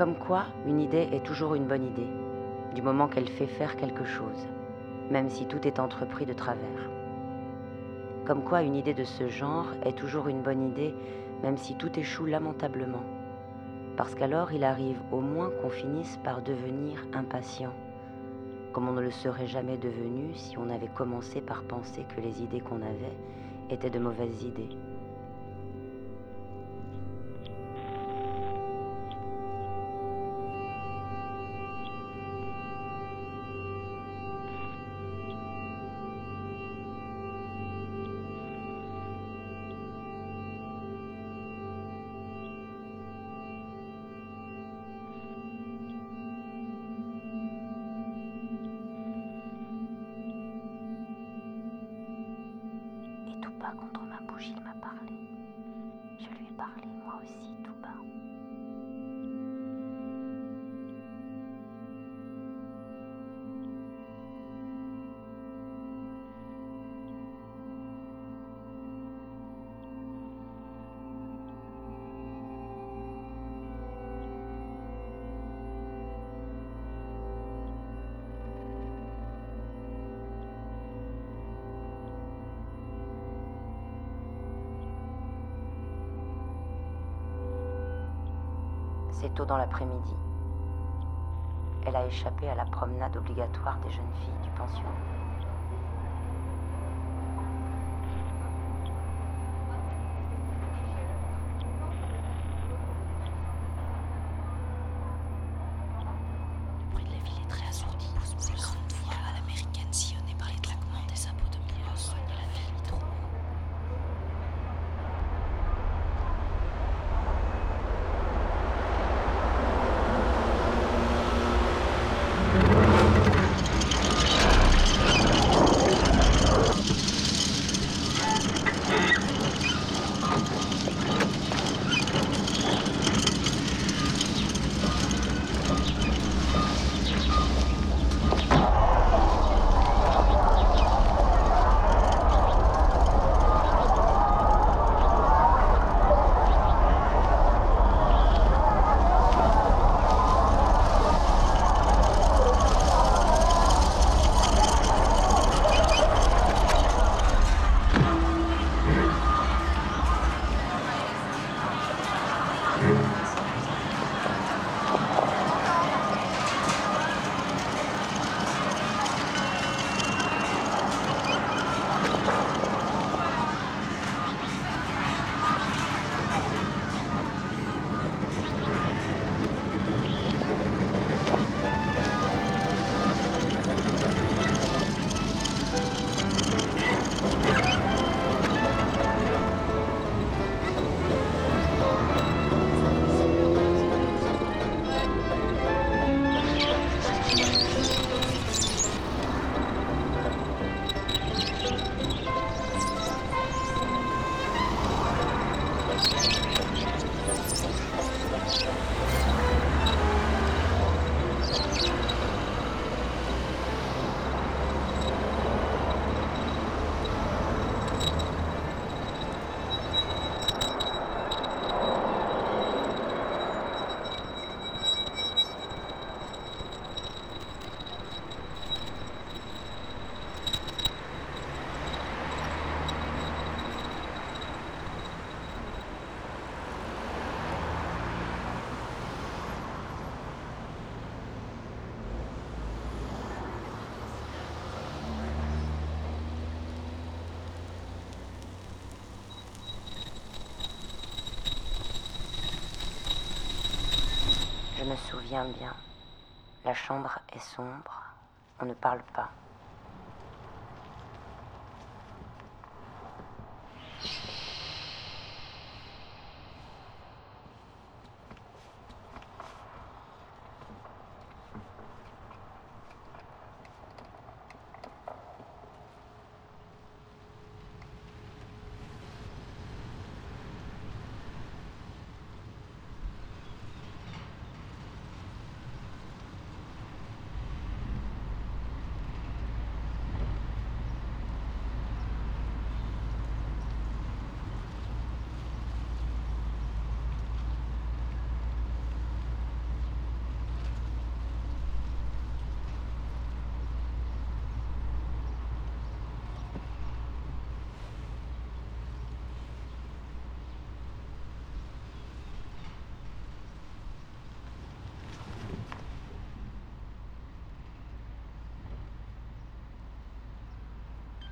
Comme quoi, une idée est toujours une bonne idée, du moment qu'elle fait faire quelque chose, même si tout est entrepris de travers. Comme quoi, une idée de ce genre est toujours une bonne idée, même si tout échoue lamentablement, parce qu'alors il arrive au moins qu'on finisse par devenir impatient, comme on ne le serait jamais devenu si on avait commencé par penser que les idées qu'on avait étaient de mauvaises idées. C'est tôt dans l'après-midi. Elle a échappé à la promenade obligatoire des jeunes filles du pension. Souviens bien. La chambre est sombre. On ne parle pas.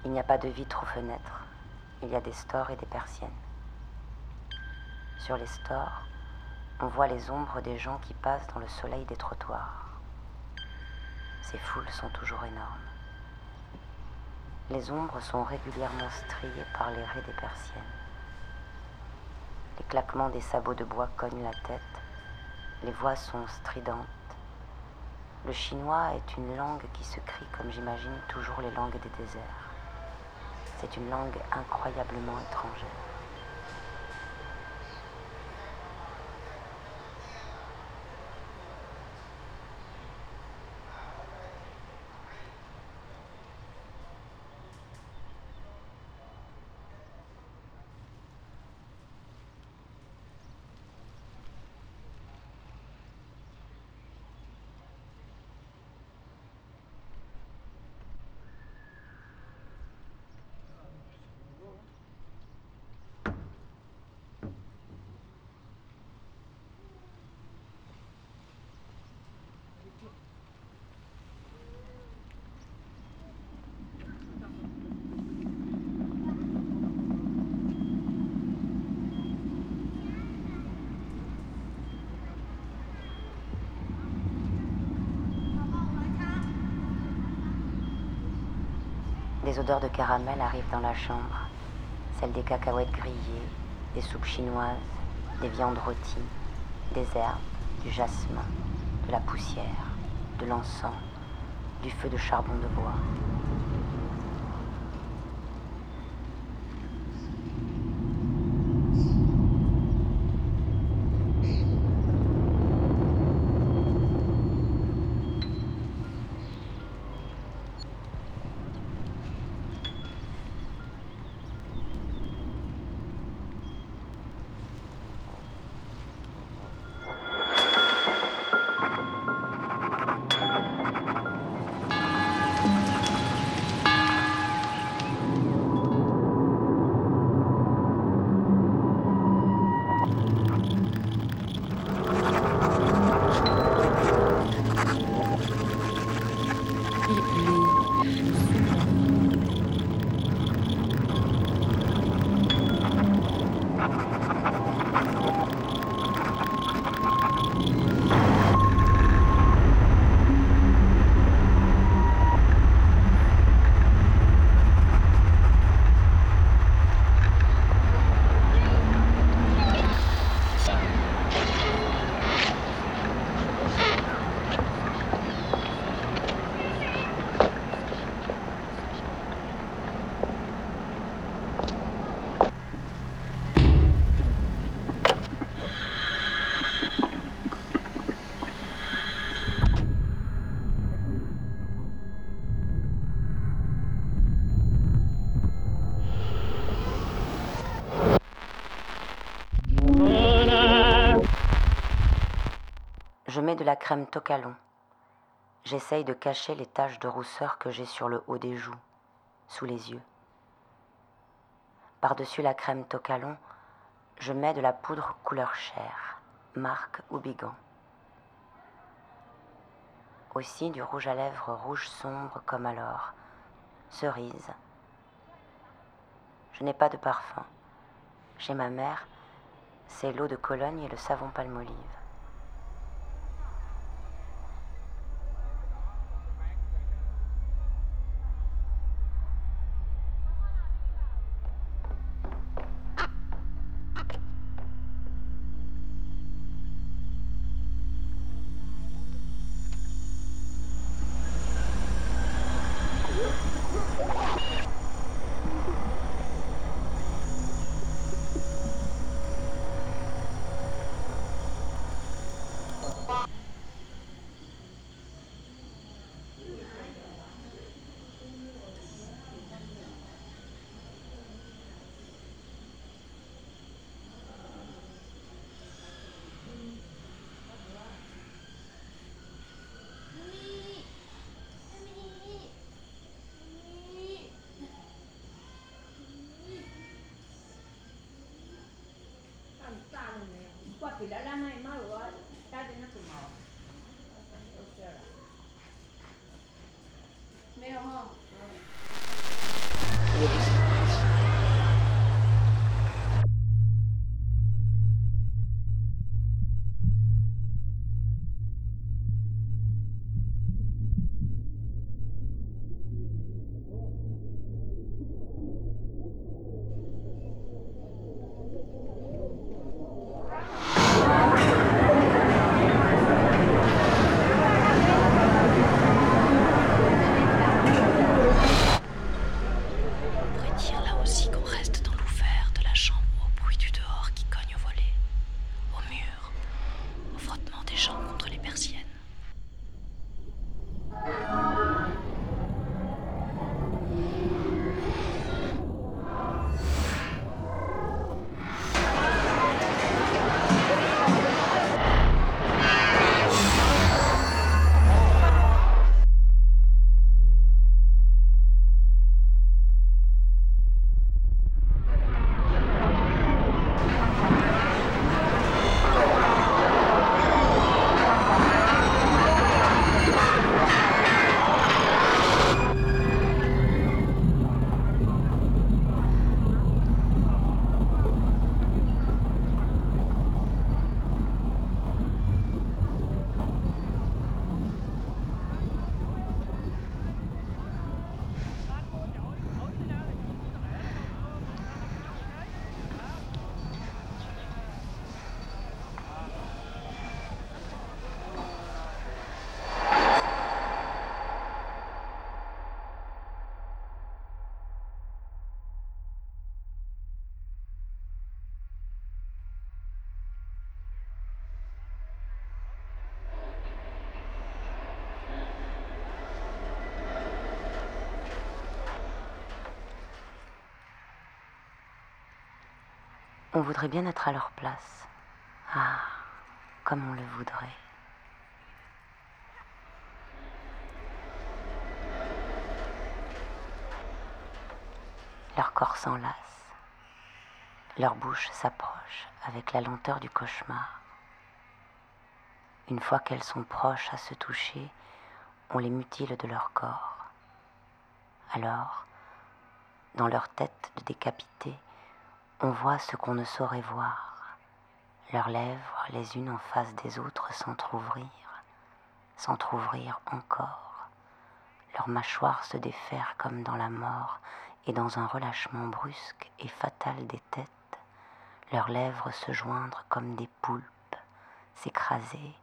Il n'y a pas de vitres aux fenêtres. Il y a des stores et des persiennes. Sur les stores, on voit les ombres des gens qui passent dans le soleil des trottoirs. Ces foules sont toujours énormes. Les ombres sont régulièrement striées par les raies des persiennes. Les claquements des sabots de bois cognent la tête. Les voix sont stridentes. Le chinois est une langue qui se crie comme j'imagine toujours les langues des déserts. C'est une langue incroyablement étrangère. Des odeurs de caramel arrivent dans la chambre, celles des cacahuètes grillées, des soupes chinoises, des viandes rôties, des herbes, du jasmin, de la poussière, de l'encens, du feu de charbon de bois. De la crème Tocalon. J'essaye de cacher les taches de rousseur que j'ai sur le haut des joues, sous les yeux. Par-dessus la crème Tocalon, je mets de la poudre couleur chair, marque ou bigan. Aussi du rouge à lèvres rouge sombre comme alors, cerise. Je n'ai pas de parfum. Chez ma mère, c'est l'eau de Cologne et le savon palmolive. 没有。哈、On voudrait bien être à leur place. Ah, comme on le voudrait. Leur corps s'enlace, leur bouche s'approche avec la lenteur du cauchemar. Une fois qu'elles sont proches à se toucher, on les mutile de leur corps. Alors, dans leur tête de décapité, on voit ce qu'on ne saurait voir. Leurs lèvres, les unes en face des autres, s'entr'ouvrir, s'entr'ouvrir encore. Leurs mâchoires se défaire comme dans la mort et dans un relâchement brusque et fatal des têtes, leurs lèvres se joindre comme des poulpes, s'écraser,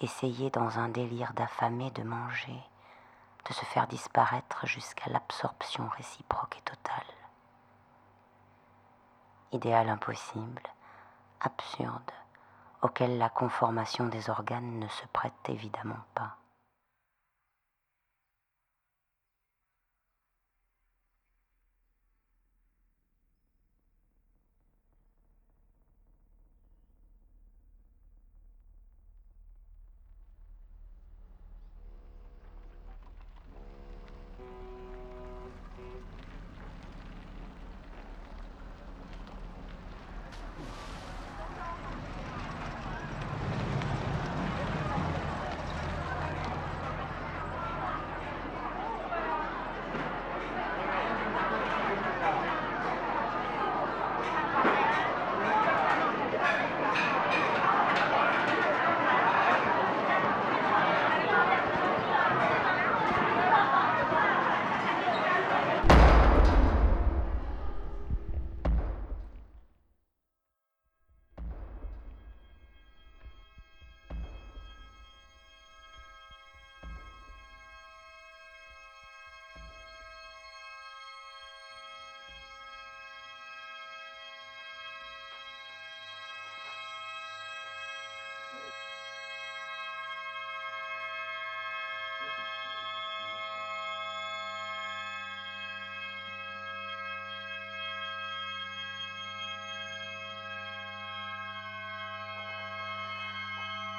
essayer dans un délire d'affamé de manger, de se faire disparaître jusqu'à l'absorption réciproque et totale. Idéal impossible, absurde, auquel la conformation des organes ne se prête évidemment pas.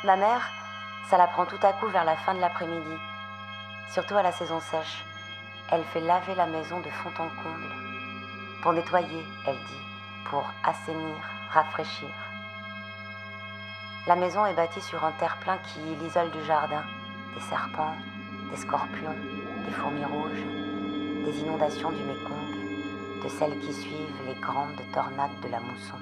Ma mère, ça la prend tout à coup vers la fin de l'après-midi, surtout à la saison sèche. Elle fait laver la maison de fond en comble. Pour nettoyer, elle dit, pour assainir, rafraîchir. La maison est bâtie sur un terre-plein qui l'isole du jardin. Des serpents, des scorpions, des fourmis rouges, des inondations du Mékong, de celles qui suivent les grandes tornades de la mousson.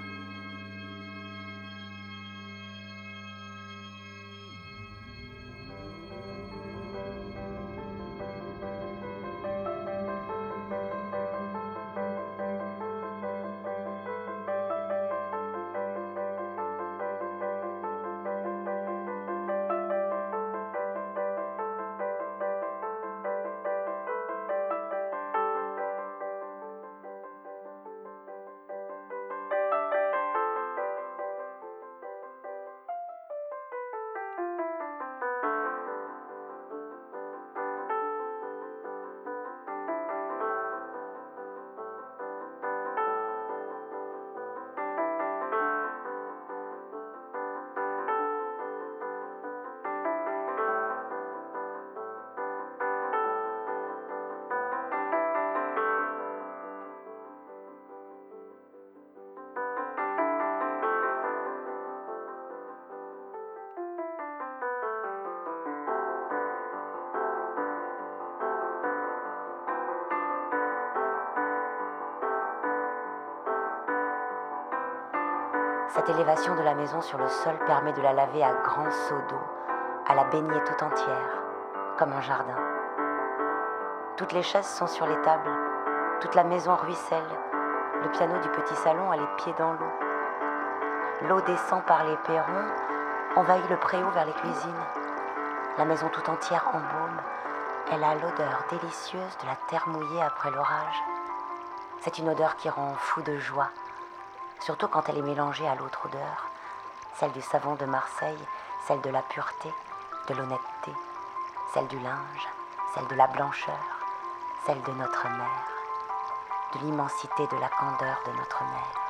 Cette élévation de la maison sur le sol permet de la laver à grands seaux d'eau, à la baigner tout entière, comme un jardin. Toutes les chaises sont sur les tables, toute la maison ruisselle, le piano du petit salon a les pieds dans l'eau. L'eau descend par les perrons, envahit le préau vers les cuisines. La maison tout entière en baume, elle a l'odeur délicieuse de la terre mouillée après l'orage. C'est une odeur qui rend fou de joie surtout quand elle est mélangée à l'autre odeur, celle du savon de Marseille, celle de la pureté, de l'honnêteté, celle du linge, celle de la blancheur, celle de notre mère, de l'immensité de la candeur de notre mère.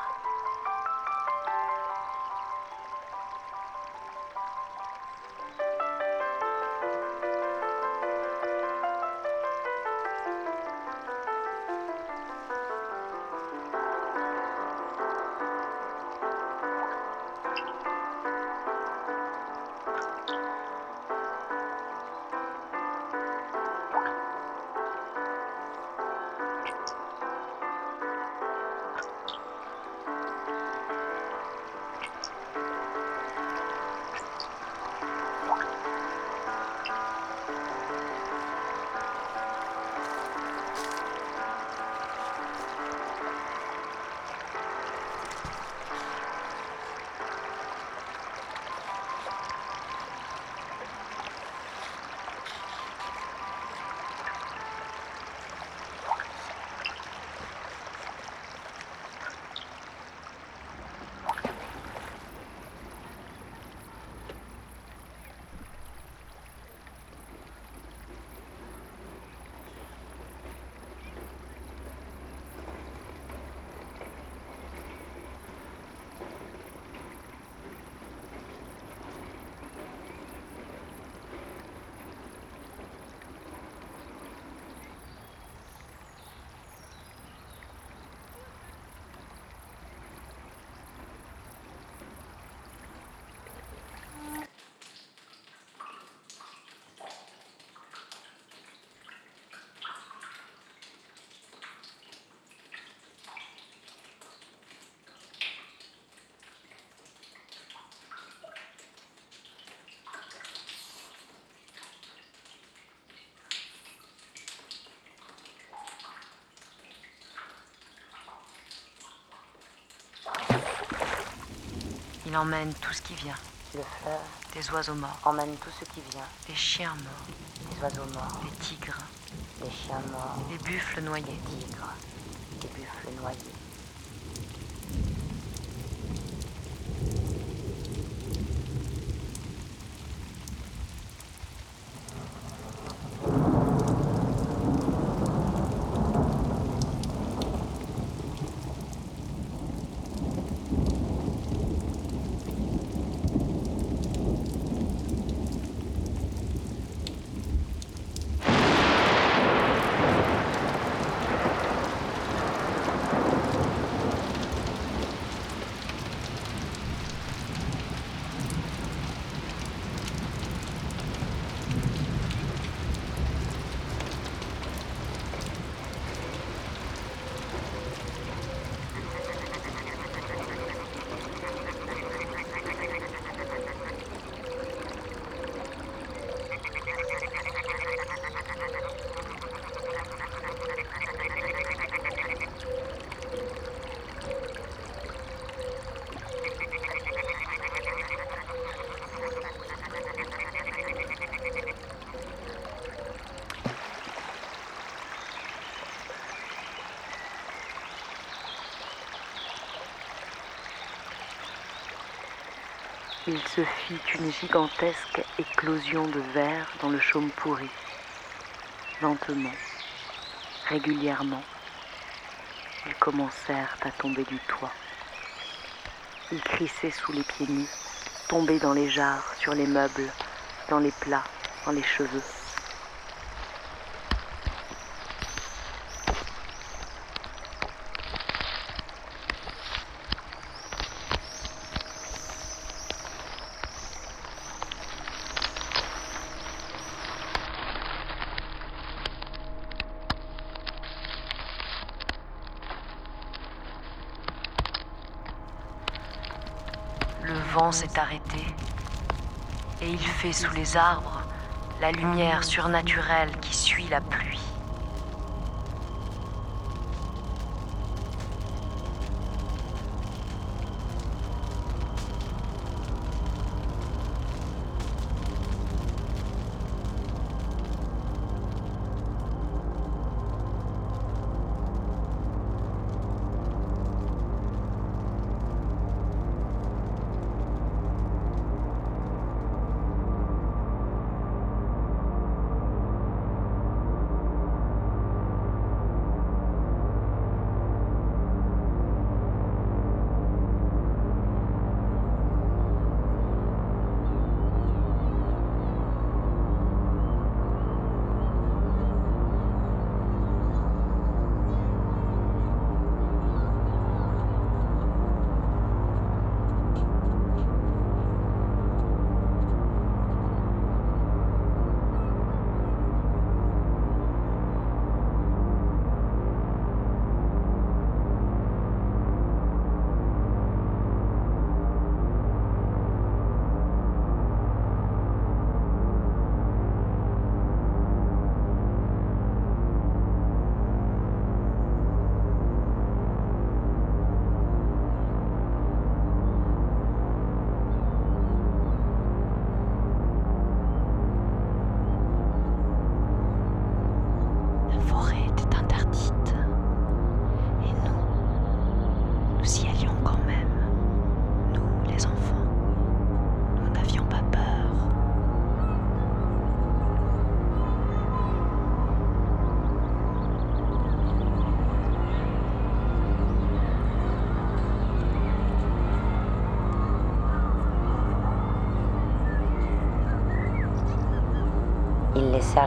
Il emmène tout ce qui vient. Le fleuve Des oiseaux morts, emmène tout ce qui vient. des chiens morts, Les oiseaux morts, des tigres, les chiens morts, des buffles noyés. les tigres, les buffles noyés. Il se fit une gigantesque éclosion de verre dans le chaume pourri. Lentement, régulièrement, ils commencèrent à tomber du toit. Ils crissaient sous les pieds nus, tombaient dans les jarres, sur les meubles, dans les plats, dans les cheveux. Le s'est arrêté et il fait sous les arbres la lumière surnaturelle qui suit la pluie.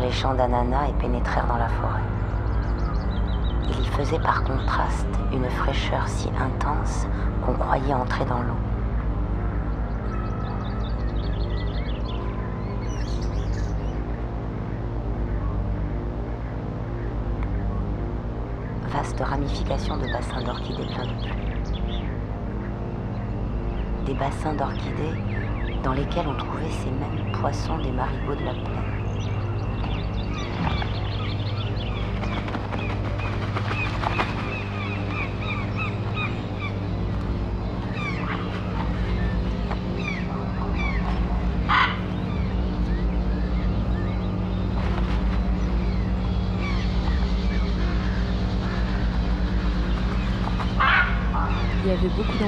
Les champs d'ananas et pénétrèrent dans la forêt. Il y faisait par contraste une fraîcheur si intense qu'on croyait entrer dans l'eau. Vaste ramification de bassins d'orchidées pleins de pluie. Des bassins d'orchidées dans lesquels on trouvait ces mêmes poissons des marigots de la plaine. D'enfants. Beaucoup